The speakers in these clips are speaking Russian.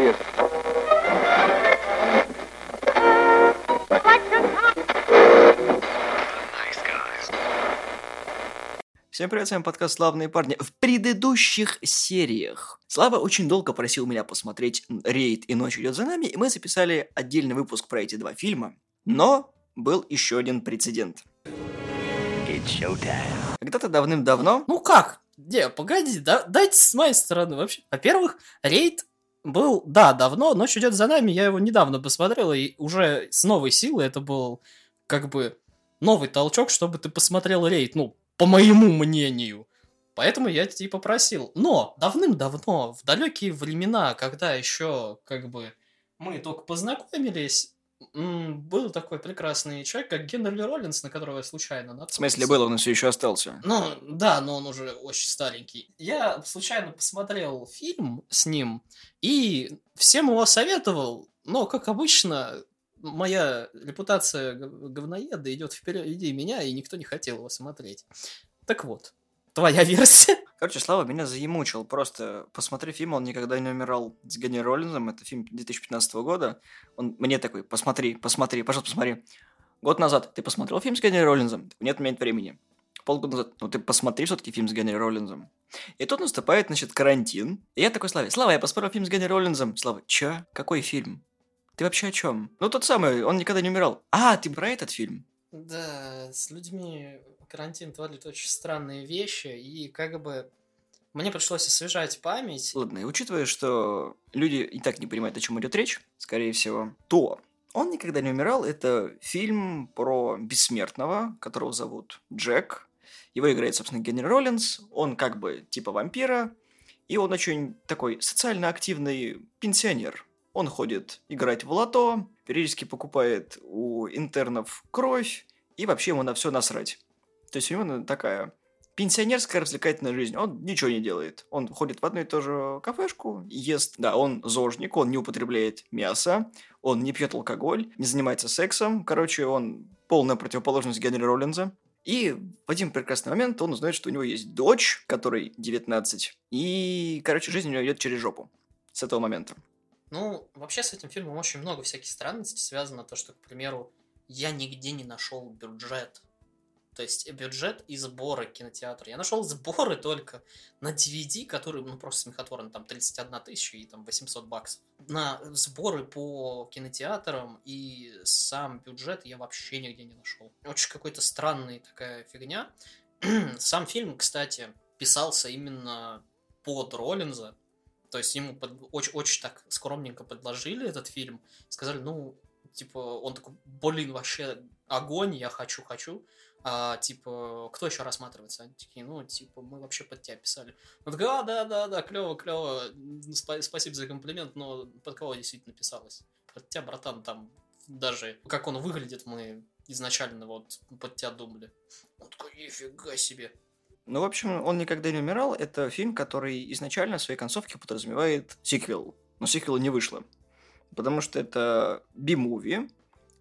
you. Всем привет, с вами подкаст «Славные парни». В предыдущих сериях Слава очень долго просил меня посмотреть «Рейд» и «Ночь идет за нами», и мы записали отдельный выпуск про эти два фильма. Но был еще один прецедент. Когда-то давным-давно... Ну как? Не, погоди, да, дайте с моей стороны вообще. Во-первых, рейд был, да, давно, ночь идет за нами, я его недавно посмотрел, и уже с новой силой это был как бы новый толчок, чтобы ты посмотрел рейд, ну, по моему мнению. Поэтому я и попросил. Но давным-давно, в далекие времена, когда еще как бы мы только познакомились, был такой прекрасный человек, как Генри Роллинс, на которого я случайно наткнулся. В смысле, был, он все еще остался. Ну, да, но он уже очень старенький. Я случайно посмотрел фильм с ним и всем его советовал, но, как обычно, моя репутация говноеда идет впереди меня, и никто не хотел его смотреть. Так вот, твоя версия. Короче, Слава меня заемучил. Просто посмотри фильм, он никогда не умирал с Генри Роллинзом. Это фильм 2015 года. Он мне такой, посмотри, посмотри, пожалуйста, посмотри. Год назад ты посмотрел фильм с Генри Роллинзом? Нет, у меня нет времени. Полгода назад, ну ты посмотри все-таки фильм с Генри Роллинзом. И тут наступает, значит, карантин. И я такой Славе, Слава, я посмотрел фильм с Генри Роллинзом. Слава, чё? Какой фильм? Ты вообще о чем? Ну, тот самый, он никогда не умирал. А, ты про этот фильм? Да, с людьми карантин творит очень странные вещи, и как бы мне пришлось освежать память. Ладно, и учитывая, что люди и так не понимают, о чем идет речь, скорее всего, то он никогда не умирал. Это фильм про бессмертного, которого зовут Джек. Его играет, собственно, Генри Роллинс. Он как бы типа вампира, и он очень такой социально активный пенсионер. Он ходит играть в лото, периодически покупает у интернов кровь, и вообще ему на все насрать. То есть у него такая пенсионерская развлекательная жизнь. Он ничего не делает. Он ходит в одну и ту же кафешку, ест. Да, он зожник, он не употребляет мясо, он не пьет алкоголь, не занимается сексом. Короче, он полная противоположность Генри Роллинза. И в один прекрасный момент он узнает, что у него есть дочь, которой 19. И, короче, жизнь у него идет через жопу. С этого момента. Ну, вообще с этим фильмом очень много всяких странностей связано. То, что, к примеру, я нигде не нашел бюджет. То есть бюджет и сборы кинотеатра. Я нашел сборы только на DVD, который, ну, просто смехотворно, там 31 тысяча и там 800 баксов. На сборы по кинотеатрам и сам бюджет я вообще нигде не нашел. Очень какой-то странный такая фигня. Сам фильм, кстати, писался именно под Роллинза. То есть ему под- очень, очень так скромненько предложили этот фильм. Сказали, ну, типа, он такой, блин, вообще огонь, я хочу, хочу. А, типа, кто еще рассматривается? Они такие, ну, типа, мы вообще под тебя писали. Он такой, а, да, да, да, клево, клево, Спа- спасибо за комплимент, но под кого действительно писалось? Под тебя, братан, там даже как он выглядит, мы изначально вот под тебя думали. Он такой, нифига себе. Ну, в общем, он никогда не умирал. Это фильм, который изначально в своей концовке подразумевает сиквел. Но сиквела не вышло. Потому что это би-муви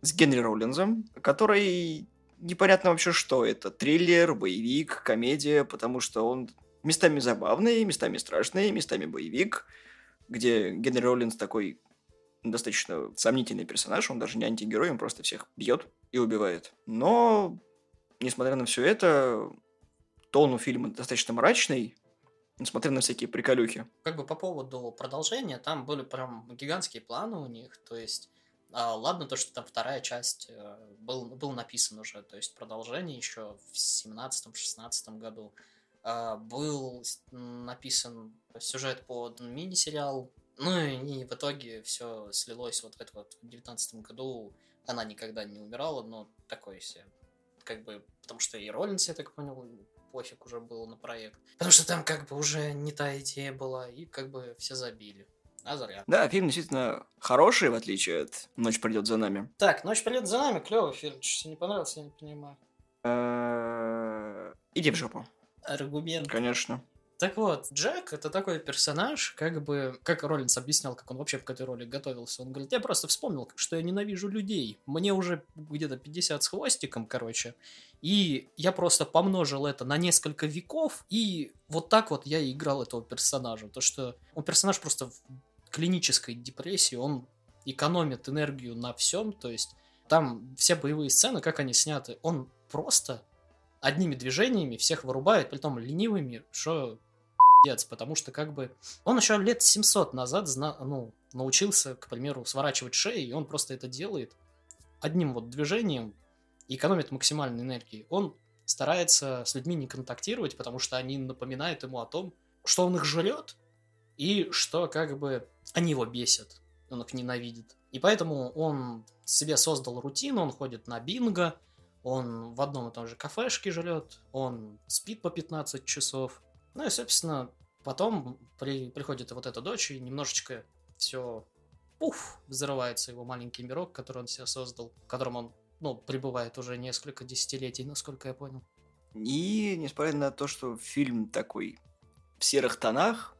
с Генри Роллинзом, который непонятно вообще что это. Триллер, боевик, комедия, потому что он местами забавный, местами страшный, местами боевик, где Генри Роллинз такой достаточно сомнительный персонаж, он даже не антигерой, он просто всех бьет и убивает. Но, несмотря на все это, тон у фильма достаточно мрачный, несмотря на всякие приколюхи. Как бы по поводу продолжения, там были прям гигантские планы у них, то есть а, ладно то, что там вторая часть э, был, был написан уже, то есть продолжение еще в 17-16 году. А, был написан сюжет под мини-сериал, ну и в итоге все слилось вот в это вот в 19 году. Она никогда не умирала, но такой себе, как бы, потому что и Роллинс, я так понял, пофиг уже было на проект. Потому что там как бы уже не та идея была, и как бы все забили. А зря. Да, фильм действительно хороший, в отличие от «Ночь придет за нами». Так, «Ночь придет за нами» клевый фильм. Что тебе не понравился, я не понимаю. Э, Иди в жопу. Аргумент. Конечно. Так вот, Джек это такой персонаж, как бы, как Роллинс объяснял, как он вообще к этой роли готовился. Он говорит, я просто вспомнил, что я ненавижу людей. Мне уже где-то 50 с хвостиком, короче. И я просто помножил это на несколько веков, и вот так вот я и играл этого персонажа. То, что он персонаж просто в- клинической депрессии, он экономит энергию на всем, то есть там все боевые сцены, как они сняты, он просто одними движениями всех вырубает, притом ленивыми, что пиздец, потому что как бы он еще лет 700 назад зна, ну, научился, к примеру, сворачивать шеи, и он просто это делает одним вот движением экономит максимальной энергии. Он старается с людьми не контактировать, потому что они напоминают ему о том, что он их жрет, и что как бы они его бесят, он их ненавидит. И поэтому он себе создал рутину, он ходит на бинго, он в одном и том же кафешке жрет, он спит по 15 часов. Ну и, собственно, потом при, приходит вот эта дочь, и немножечко все пуф, взрывается его маленький мирок, который он себе создал, в котором он, ну, пребывает уже несколько десятилетий, насколько я понял. И, несмотря на то, что фильм такой в серых тонах,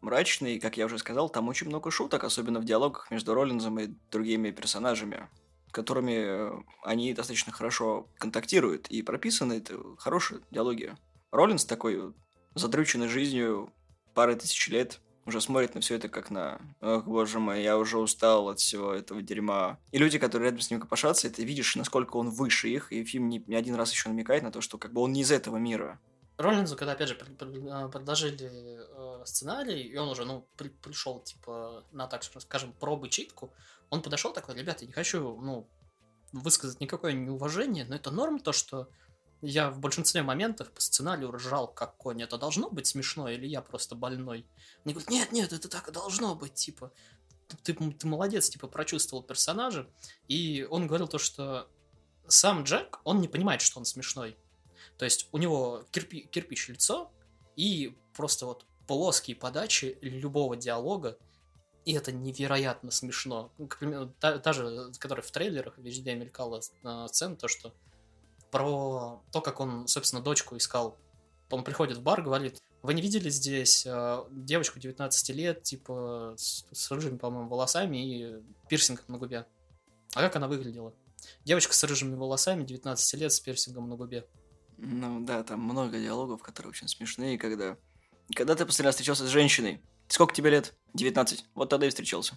мрачный, как я уже сказал, там очень много шуток, особенно в диалогах между Роллинзом и другими персонажами, которыми э, они достаточно хорошо контактируют, и прописаны это хорошие диалоги. Роллинс такой задрюченный жизнью пары тысяч лет, уже смотрит на все это как на «Ох, боже мой, я уже устал от всего этого дерьма». И люди, которые рядом с ним копошатся, ты видишь, насколько он выше их, и фильм не, не один раз еще намекает на то, что как бы он не из этого мира. Роллинзу, когда, опять же, а, предложили э, сценарий, и он уже, ну, при, пришел, типа, на, так скажем, пробы читку, он подошел такой, ребята, не хочу, ну, высказать никакое неуважение, но это норм то, что я в большинстве моментов по сценарию ржал как конь. Это должно быть смешно или я просто больной? Мне говорят, нет, нет, это так и должно быть, типа, ты, ты молодец, типа, прочувствовал персонажа. И он говорил то, что сам Джек, он не понимает, что он смешной. То есть у него кирпи, кирпич лицо и просто вот плоские подачи любого диалога, и это невероятно смешно. К примеру, та, та же, которая в трейлерах везде мелькала э, сцена, то, что про то, как он, собственно, дочку искал. Он приходит в бар, говорит, вы не видели здесь э, девочку 19 лет, типа, с, с рыжими, по-моему, волосами и пирсингом на губе? А как она выглядела? Девочка с рыжими волосами, 19 лет, с пирсингом на губе. Ну да, там много диалогов, которые очень смешные, когда... Когда ты последний раз встречался с женщиной? Сколько тебе лет? 19. Вот тогда и встречался.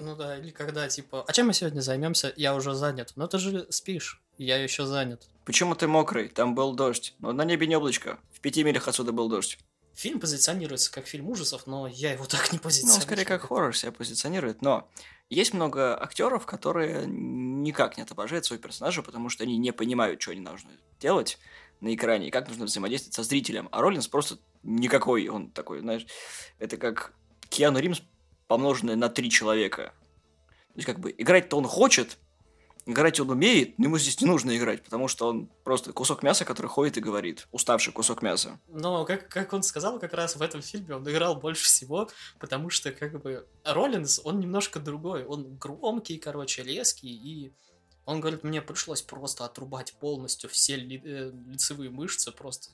Ну да, или когда типа, а чем мы сегодня займемся? Я уже занят. Ну ты же спишь, я еще занят. Почему ты мокрый? Там был дождь. Но на небе не облачко. В пяти милях отсюда был дождь. Фильм позиционируется как фильм ужасов, но я его так не позиционирую. Ну, скорее как хоррор себя позиционирует, но есть много актеров, которые никак не отображают своих персонажей, потому что они не понимают, что они должны делать на экране и как нужно взаимодействовать со зрителем. А Роллинс просто никакой, он такой, знаешь, это как Киану Римс помноженное на три человека. То есть, как бы, играть-то он хочет, играть он умеет, но ему здесь не нужно играть, потому что он просто кусок мяса, который ходит и говорит. Уставший кусок мяса. Но, как, как он сказал, как раз в этом фильме он играл больше всего, потому что, как бы, Роллинс, он немножко другой. Он громкий, короче, резкий, и он говорит, мне пришлось просто отрубать полностью все ли, э, лицевые мышцы, просто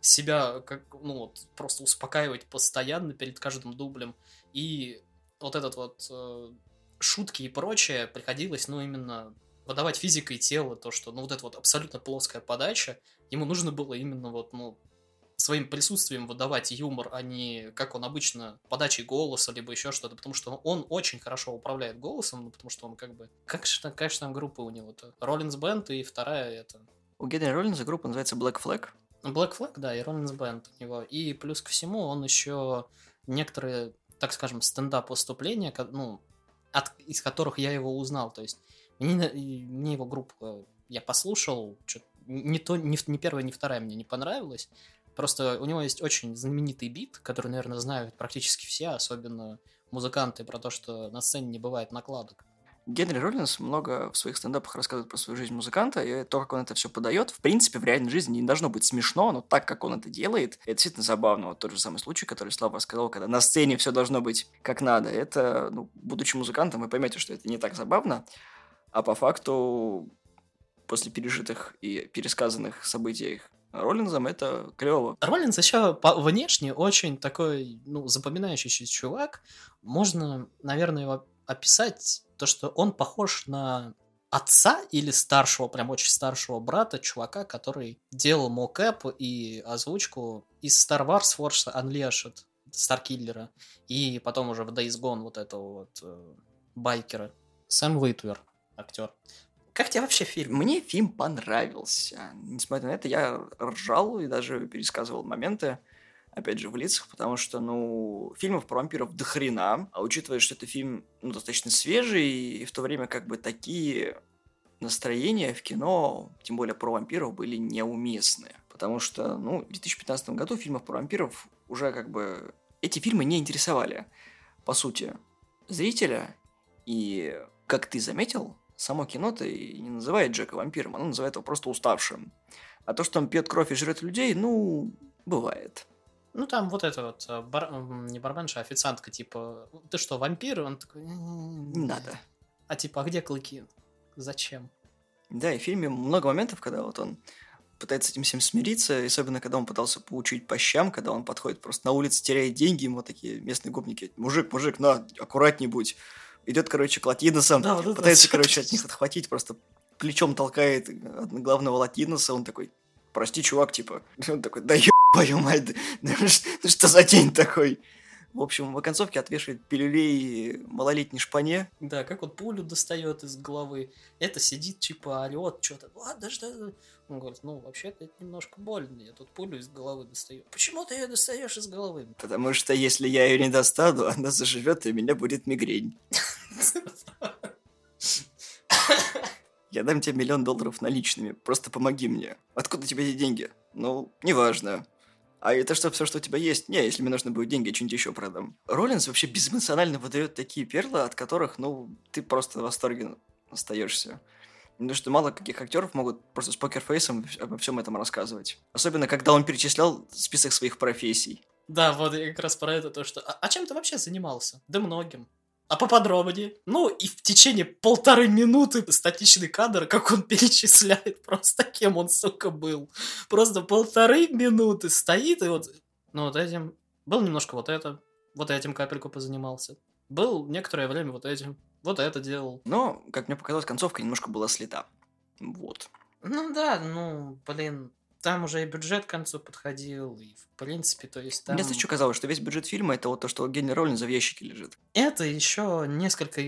себя как, ну, вот, просто успокаивать постоянно перед каждым дублем. И вот этот вот э, шутки и прочее приходилось, ну, именно выдавать физикой тела, то, что, ну, вот эта вот абсолютно плоская подача, ему нужно было именно вот, ну, своим присутствием выдавать юмор, а не, как он обычно, подачей голоса, либо еще что-то, потому что он очень хорошо управляет голосом, ну, потому что он как бы... Как же, конечно, там группа у него-то? Роллинс Бенд и вторая это... У Генри Роллинза группа называется Black Flag. Black Flag, да, и Роллинс Бенд у него. И плюс ко всему он еще некоторые так скажем, стендап-выступления, ну, от, из которых я его узнал. То есть мне, мне его группа, я послушал, не, то, не, не первая, не вторая мне не понравилась. Просто у него есть очень знаменитый бит, который, наверное, знают практически все, особенно музыканты, про то, что на сцене не бывает накладок. Генри Роллинс много в своих стендапах рассказывает про свою жизнь музыканта, и то, как он это все подает, в принципе, в реальной жизни не должно быть смешно, но так, как он это делает, это действительно забавно. Вот тот же самый случай, который Слава рассказал, когда на сцене все должно быть как надо. Это, ну, будучи музыкантом, вы поймете, что это не так забавно, а по факту после пережитых и пересказанных событий Роллинзом это клево. Роллинз еще внешне очень такой, ну, запоминающийся чувак. Можно, наверное, его описать то, что он похож на отца или старшего, прям очень старшего брата, чувака, который делал мокэп и озвучку из Star Wars Force Unleashed. Старкиллера, и потом уже в Days Gone вот этого вот э, байкера. Сэм Уитвер, актер. Как тебе вообще фильм? Мне фильм понравился. Несмотря на это, я ржал и даже пересказывал моменты, опять же, в лицах, потому что, ну, фильмов про вампиров до хрена, а учитывая, что это фильм, ну, достаточно свежий, и в то время как бы такие настроения в кино, тем более про вампиров, были неуместны. Потому что, ну, в 2015 году фильмов про вампиров уже как бы... Эти фильмы не интересовали, по сути, зрителя. И, как ты заметил, само кино-то и не называет Джека вампиром, оно называет его просто уставшим. А то, что он пьет кровь и жрет людей, ну, бывает. Ну, там вот это вот, э, бар... не барменша, а официантка, типа, ты что, вампир? Он такой... Не надо. А типа, а где клыки? Зачем? Да, и в фильме много моментов, когда вот он пытается с этим всем смириться, особенно когда он пытался получить по щам, когда он подходит просто на улице, теряет деньги, ему такие местные гопники, мужик, мужик, на, аккуратней будь. Идет, короче, к латиносам, Да, вот это пытается, вот. короче, от них отхватить, просто плечом толкает главного латиноса, он такой, прости, чувак, типа. Он такой, да твою мать, что за день такой? В общем, в оконцовке отвешивает пилюлей малолетней шпане. Да, как вот пулю достает из головы. Это сидит, типа, орет что-то. Ладно, что это?» Он говорит, ну, вообще-то это немножко больно. Я тут пулю из головы достаю. Почему ты ее достаешь из головы? Потому что если я ее не достану, она заживет, и у меня будет мигрень. Я дам тебе миллион долларов наличными. Просто помоги мне. Откуда тебе эти деньги? Ну, неважно. А это что, все, что у тебя есть? Не, если мне нужны будут деньги, я что-нибудь еще продам. Роллинс вообще безэмоционально выдает такие перлы, от которых, ну, ты просто в восторге остаешься. Потому что мало каких актеров могут просто с покерфейсом обо всем этом рассказывать. Особенно, когда он перечислял список своих профессий. Да, вот я как раз про это то, что... А, а чем ты вообще занимался? Да многим. А поподробнее? Ну, и в течение полторы минуты статичный кадр, как он перечисляет просто, кем он, сука, был. Просто полторы минуты стоит и вот... Ну, вот этим... Был немножко вот это. Вот этим капельку позанимался. Был некоторое время вот этим. Вот это делал. Но, как мне показалось, концовка немножко была слета. Вот. Ну да, ну, блин, там уже и бюджет к концу подходил, и в принципе, то есть там... Мне что казалось, что весь бюджет фильма это вот то, что Генри Роллинза в ящике лежит. Это еще несколько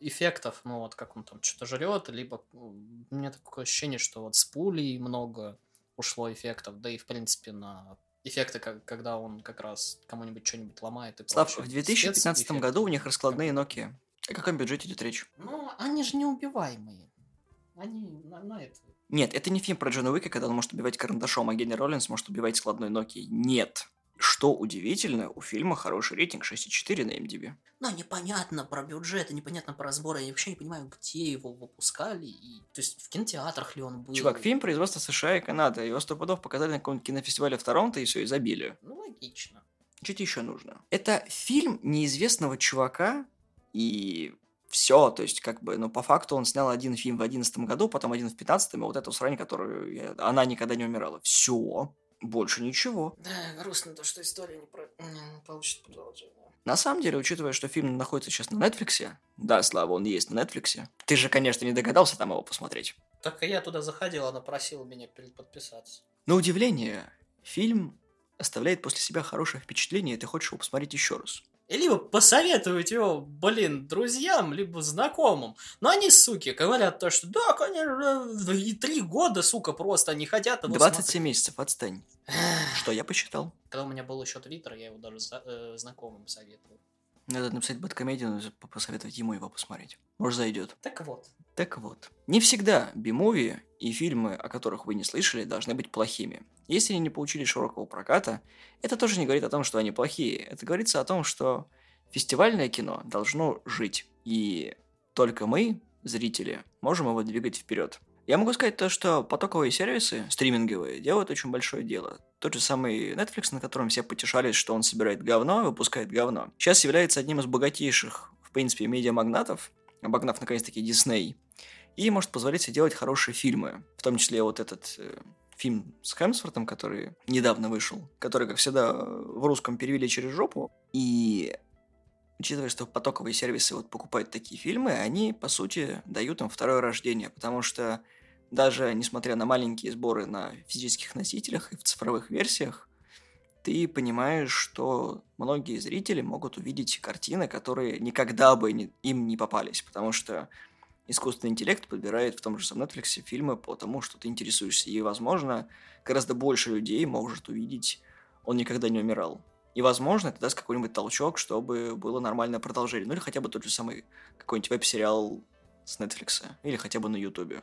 эффектов, ну вот как он там что-то жрет, либо у меня такое ощущение, что вот с пулей много ушло эффектов, да и в принципе на эффекты, как, когда он как раз кому-нибудь что-нибудь ломает. И Слав, в 2015 Спецэффекты. году у них раскладные Nokia. О каком бюджете идет речь? Ну, они же неубиваемые. Они на, на это. Нет, это не фильм про Джона Уика, когда он может убивать карандашом, а Генри Роллинс может убивать складной Nokia. Нет. Что удивительно, у фильма хороший рейтинг 6,4 на MDB. Ну, непонятно про бюджет, и непонятно про сборы. Я вообще не понимаю, где его выпускали. И... То есть в кинотеатрах ли он был? Чувак, фильм производства США и Канады. Его сто пудов показали на каком-нибудь кинофестивале в Торонто, и все, и забили. Ну, логично. Что тебе еще нужно? Это фильм неизвестного чувака, и все, то есть, как бы, ну, по факту он снял один фильм в одиннадцатом году, потом один в пятнадцатом, и вот эту срань, которую я- она никогда не умирала. Все, больше ничего. Да, грустно то, что история не, про... не получит продолжение. На самом деле, учитывая, что фильм находится сейчас на Netflix, да, Слава, он есть на Netflix, ты же, конечно, не догадался там его посмотреть. Так я туда заходил, она просила меня подписаться. На удивление, фильм оставляет после себя хорошее впечатление, и ты хочешь его посмотреть еще раз. И либо посоветовать его, блин, друзьям, либо знакомым. Но они, суки, говорят то, что да, конечно, и три года, сука, просто они хотят его 27 месяцев, отстань. смотреть. Что я посчитал? Когда у меня был еще твиттер, я его даже э, знакомым советовал. Надо написать бэткомедию, посоветовать ему его посмотреть. Может, зайдет. Так вот. Так вот, не всегда би-муви и фильмы, о которых вы не слышали, должны быть плохими. Если они не получили широкого проката, это тоже не говорит о том, что они плохие. Это говорится о том, что фестивальное кино должно жить. И только мы, зрители, можем его двигать вперед. Я могу сказать то, что потоковые сервисы, стриминговые, делают очень большое дело. Тот же самый Netflix, на котором все потешались, что он собирает говно и выпускает говно, сейчас является одним из богатейших, в принципе, медиамагнатов, обогнав наконец-таки Дисней, и может позволить себе делать хорошие фильмы. В том числе вот этот э, фильм с Хемсвортом, который недавно вышел, который, как всегда, в русском перевели через жопу. И учитывая, что потоковые сервисы вот покупают такие фильмы, они, по сути, дают им второе рождение, потому что даже несмотря на маленькие сборы на физических носителях и в цифровых версиях, ты понимаешь, что многие зрители могут увидеть картины, которые никогда бы не, им не попались, потому что искусственный интеллект подбирает в том же самом Netflix фильмы по тому, что ты интересуешься. И, возможно, гораздо больше людей может увидеть «Он никогда не умирал». И, возможно, это даст какой-нибудь толчок, чтобы было нормальное продолжение. Ну или хотя бы тот же самый какой-нибудь веб-сериал с Netflix. Или хотя бы на Ютубе.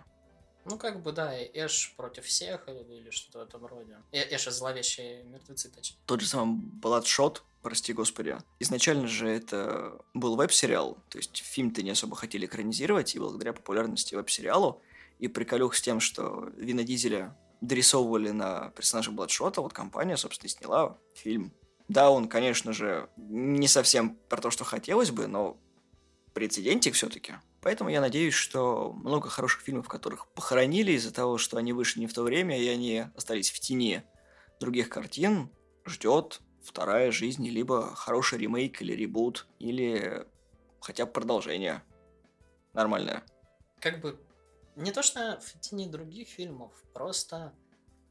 Ну, как бы, да, Эш против всех или, или что-то в этом роде. Э Эш и зловещие мертвецы, точнее. Тот же самый Бладшот, прости господи. Изначально же это был веб-сериал, то есть фильм-то не особо хотели экранизировать, и благодаря популярности веб-сериалу и приколюх с тем, что Вина Дизеля дорисовывали на персонажа Бладшота, вот компания, собственно, сняла фильм. Да, он, конечно же, не совсем про то, что хотелось бы, но прецедентик все-таки. Поэтому я надеюсь, что много хороших фильмов, которых похоронили из-за того, что они вышли не в то время, и они остались в тени других картин, ждет вторая жизнь, либо хороший ремейк или ребут, или хотя бы продолжение нормальное. Как бы не то, что в тени других фильмов, просто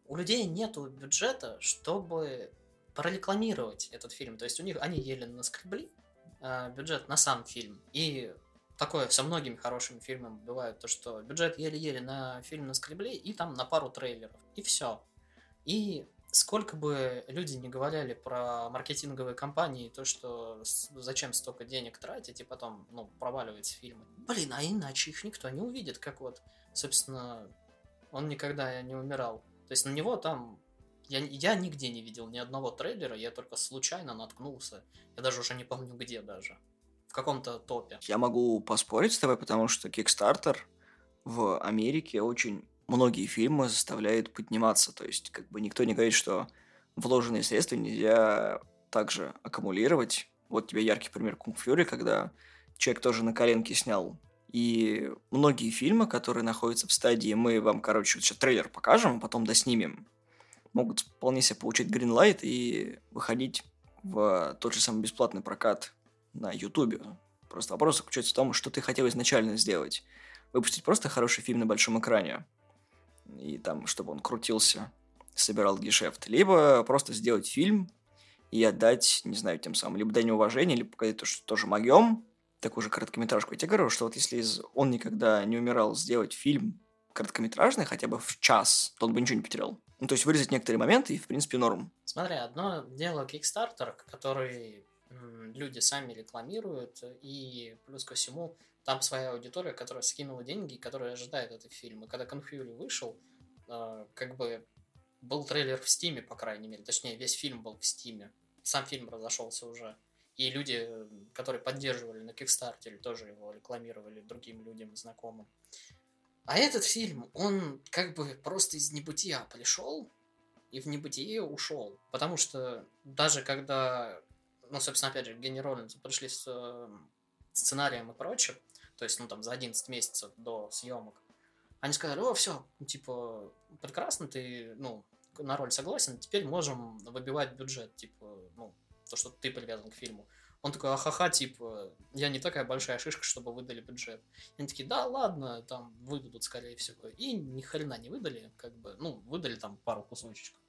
у людей нету бюджета, чтобы прорекламировать этот фильм. То есть у них они еле наскребли э, бюджет на сам фильм. И такое со многими хорошими фильмами бывает, то что бюджет еле-еле на фильм наскребли, и там на пару трейлеров. И все. И сколько бы люди не говорили про маркетинговые компании, то, что зачем столько денег тратить и потом, ну, проваливать фильмы. Блин, а иначе их никто не увидит, как вот, собственно, он никогда не умирал. То есть на него там я, я нигде не видел ни одного трейлера, я только случайно наткнулся. Я даже уже не помню где даже. В каком-то топе. Я могу поспорить с тобой, потому что Kickstarter в Америке очень многие фильмы заставляет подниматься. То есть, как бы никто не говорит, что вложенные средства нельзя также аккумулировать. Вот тебе яркий пример Кунг Фьюри, когда человек тоже на коленке снял. И многие фильмы, которые находятся в стадии, мы вам, короче, сейчас трейлер покажем, а потом доснимем, могут вполне себе получить гринлайт и выходить в тот же самый бесплатный прокат на Ютубе. Просто вопрос заключается в том, что ты хотел изначально сделать. Выпустить просто хороший фильм на большом экране, и там, чтобы он крутился, собирал гешефт. Либо просто сделать фильм и отдать, не знаю, тем самым, либо дань уважения, либо показать то, что тоже могем, такую же короткометражку. Я тебе говорю, что вот если из «Он никогда не умирал» сделать фильм короткометражный хотя бы в час, то он бы ничего не потерял. Ну, то есть вырезать некоторые моменты и, в принципе, норм. Смотри, одно дело Kickstarter, который люди сами рекламируют, и плюс ко всему там своя аудитория, которая скинула деньги, которая ожидает этот фильм. И когда Конфьюри вышел, э, как бы был трейлер в Стиме, по крайней мере. Точнее, весь фильм был в Стиме. Сам фильм разошелся уже. И люди, которые поддерживали на Кикстартере, тоже его рекламировали другим людям, знакомым. А этот фильм, он как бы просто из небытия пришел и в небытие ушел. Потому что даже когда, ну, собственно, опять же, генеральницы пришли с э, сценарием и прочее, то есть, ну, там, за 11 месяцев до съемок, они сказали, о, все, типа, прекрасно, ты, ну, на роль согласен, теперь можем выбивать бюджет, типа, ну, то, что ты привязан к фильму. Он такой, ахаха, типа, я не такая большая шишка, чтобы выдали бюджет. И они такие, да, ладно, там выдадут, скорее всего. И ни хрена не выдали, как бы, ну, выдали там пару кусочков.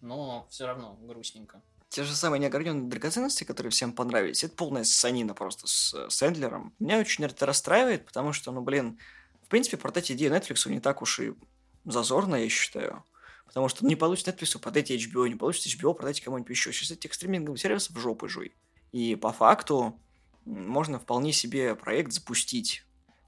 Но все равно грустненько. Те же самые неограненные драгоценности, которые всем понравились, это полная санина просто с э, Сэндлером. Меня очень это расстраивает, потому что, ну, блин, в принципе, продать идею Netflix не так уж и зазорно, я считаю. Потому что не получится Netflix продать HBO, не получится HBO продать кому-нибудь еще. Сейчас этих стриминговых сервисов жопы жуй. И по факту можно вполне себе проект запустить.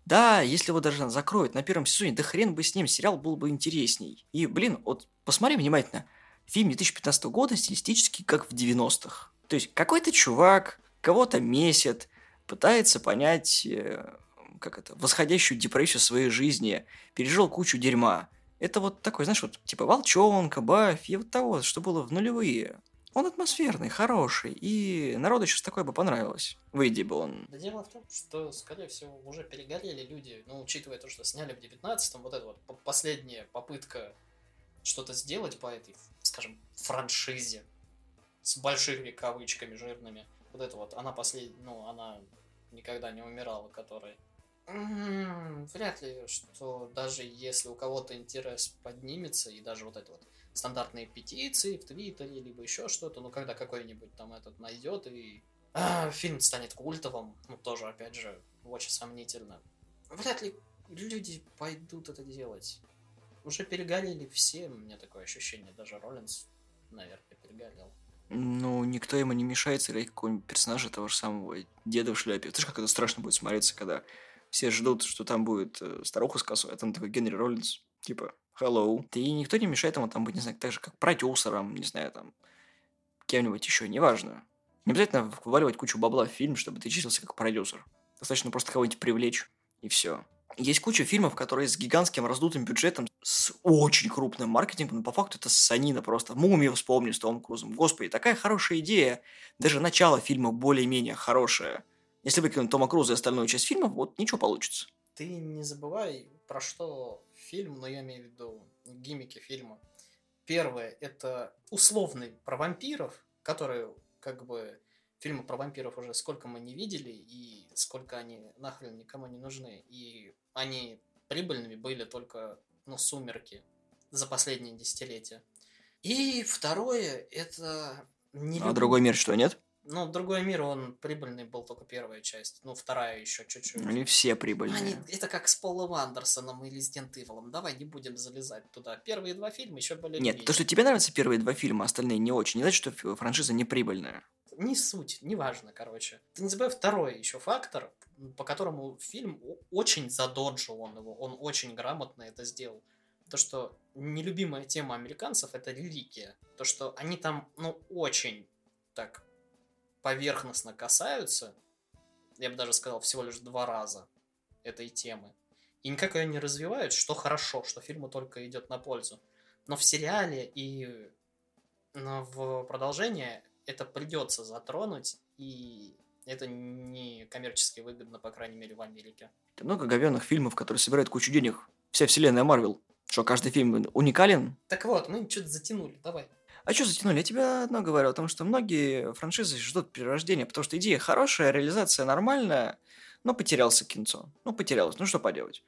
Да, если его даже закроют на первом сезоне, да хрен бы с ним, сериал был бы интересней. И, блин, вот посмотри внимательно – фильм 2015 года стилистически как в 90-х. То есть какой-то чувак кого-то месяц, пытается понять, э, как это, восходящую депрессию своей жизни, пережил кучу дерьма. Это вот такой, знаешь, вот типа Волчонка, Баффи, вот того, что было в нулевые. Он атмосферный, хороший, и народу сейчас такое бы понравилось. Выйди бы он. Да дело в том, что, скорее всего, уже перегорели люди, ну, учитывая то, что сняли в 19-м, вот эта вот последняя попытка что-то сделать по этой, скажем, франшизе с большими кавычками жирными. Вот это вот, она последняя, ну, она никогда не умирала, которая М, Вряд ли, что даже если у кого-то интерес поднимется, и даже вот это вот стандартные петиции в Твиттере, либо еще что-то, ну, когда какой-нибудь там этот найдет, и а, фильм станет культовым, ну, тоже, опять же, очень сомнительно. Вряд ли люди пойдут это делать. Уже перегорели все, у меня такое ощущение, даже Роллинс, наверное, перегорел. Ну, никто ему не мешает сыграть какого-нибудь персонажа того же самого деда в шляпе. Ты же как это страшно будет смотреться, когда все ждут, что там будет э, старуха с косой, а там такой Генри Роллинс, типа, hello. И никто не мешает ему там быть, не знаю, так же, как продюсером, не знаю, там, кем-нибудь еще, неважно. Не обязательно вываливать кучу бабла в фильм, чтобы ты числился как продюсер. Достаточно просто кого-нибудь привлечь, и все. Есть куча фильмов, которые с гигантским раздутым бюджетом, с очень крупным маркетингом, но по факту это санина просто. Мумию вспомни с Томом Крузом. Господи, такая хорошая идея. Даже начало фильма более-менее хорошее. Если выкинуть Тома Круза и остальную часть фильма, вот ничего получится. Ты не забывай, про что фильм, но я имею в виду гиммики фильма. Первое, это условный про вампиров, которые как бы фильмы про вампиров уже сколько мы не видели, и сколько они нахрен никому не нужны. И они прибыльными были только, ну, «Сумерки» за последние десятилетия. И второе, это... Не А люблю- другой мир что, нет? Ну, «Другой мир», он прибыльный был только первая часть. Ну, вторая еще чуть-чуть. Они все прибыльные. они- это как с Полом Андерсоном и Resident Evil. Давай не будем залезать туда. Первые два фильма еще были Нет, то, что тебе нравятся первые два фильма, а остальные не очень, не значит, что франшиза не прибыльная. Не суть, неважно, короче. Ты не забывай второй еще фактор, по которому фильм очень задоджил он его. Он очень грамотно это сделал. То, что нелюбимая тема американцев – это религия. То, что они там, ну, очень так поверхностно касаются, я бы даже сказал, всего лишь два раза этой темы. И никак ее не развивают, что хорошо, что фильму только идет на пользу. Но в сериале и в продолжение это придется затронуть, и это не коммерчески выгодно, по крайней мере, в Америке. Там много говенных фильмов, которые собирают кучу денег. Вся вселенная Марвел. Что, каждый фильм уникален? Так вот, мы что-то затянули, давай. А что затянули? Я тебе одно говорю о том, что многие франшизы ждут перерождения, потому что идея хорошая, реализация нормальная, но потерялся кинцо. Ну, потерялось. Ну, что поделать?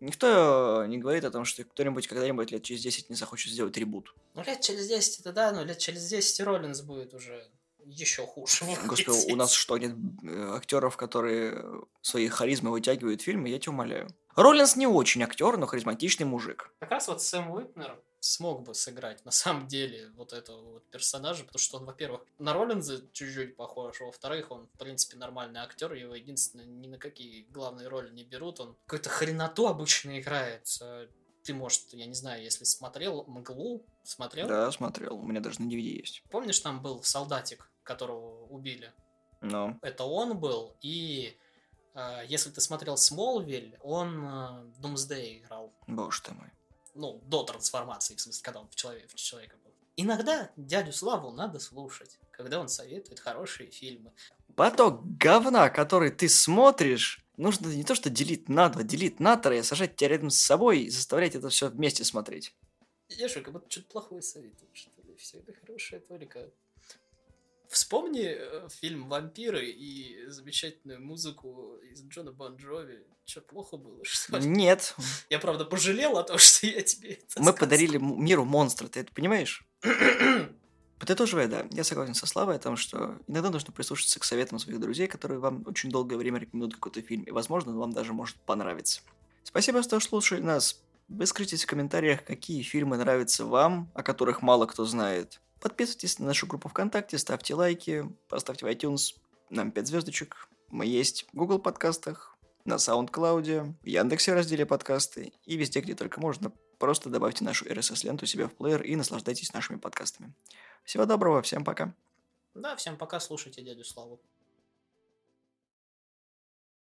Никто не говорит о том, что кто-нибудь когда-нибудь лет через 10 не захочет сделать ребут. Ну, лет через 10 это да, но лет через 10 и Роллинс будет уже еще хуже. Господи, выглядеть. у нас что, нет э, актеров, которые своей харизмой вытягивают фильмы? Я тебя умоляю. Роллинс не очень актер, но харизматичный мужик. Как раз вот Сэм Уитнер смог бы сыграть на самом деле вот этого вот персонажа, потому что он, во-первых, на Роллинза чуть-чуть похож, а во-вторых, он, в принципе, нормальный актер, его единственное, ни на какие главные роли не берут, он какую-то хреноту обычно играет. Э, Ты, может, я не знаю, если смотрел «Мглу», смотрел? Да, смотрел. У меня даже на DVD есть. Помнишь, там был солдатик, которого убили? Но Это он был, и э, если ты смотрел «Смолвиль», он э, Думсдей играл. боже ты мой. ну, до трансформации, в смысле, когда он в, человек, в человека был. Иногда дядю Славу надо слушать, когда он советует хорошие фильмы. Поток говна, который ты смотришь, нужно не то что делить на два, делить на три, а сажать тебя рядом с собой и заставлять это все вместе смотреть. Я что, как будто что-то плохое советую, что ли? Все это хорошее только... Вспомни э, фильм «Вампиры» и замечательную музыку из Джона Бон Джови. Что, плохо было, что ли? Нет, Я, правда, пожалел о том, что я тебе это мы сказал. подарили миру монстра, ты это понимаешь? Подытоживая, да, я согласен со Славой о том, что иногда нужно прислушаться к советам своих друзей, которые вам очень долгое время рекомендуют какой-то фильм, и, возможно, он вам даже может понравиться. Спасибо, что слушали нас. Выскажитесь в комментариях, какие фильмы нравятся вам, о которых мало кто знает. Подписывайтесь на нашу группу ВКонтакте, ставьте лайки, поставьте в iTunes нам 5 звездочек. Мы есть в Google подкастах, на SoundCloud, в Яндексе разделе подкасты и везде, где только можно. Просто добавьте нашу RSS-ленту себе в плеер и наслаждайтесь нашими подкастами. Всего доброго, всем пока. Да, всем пока, слушайте дядю Славу.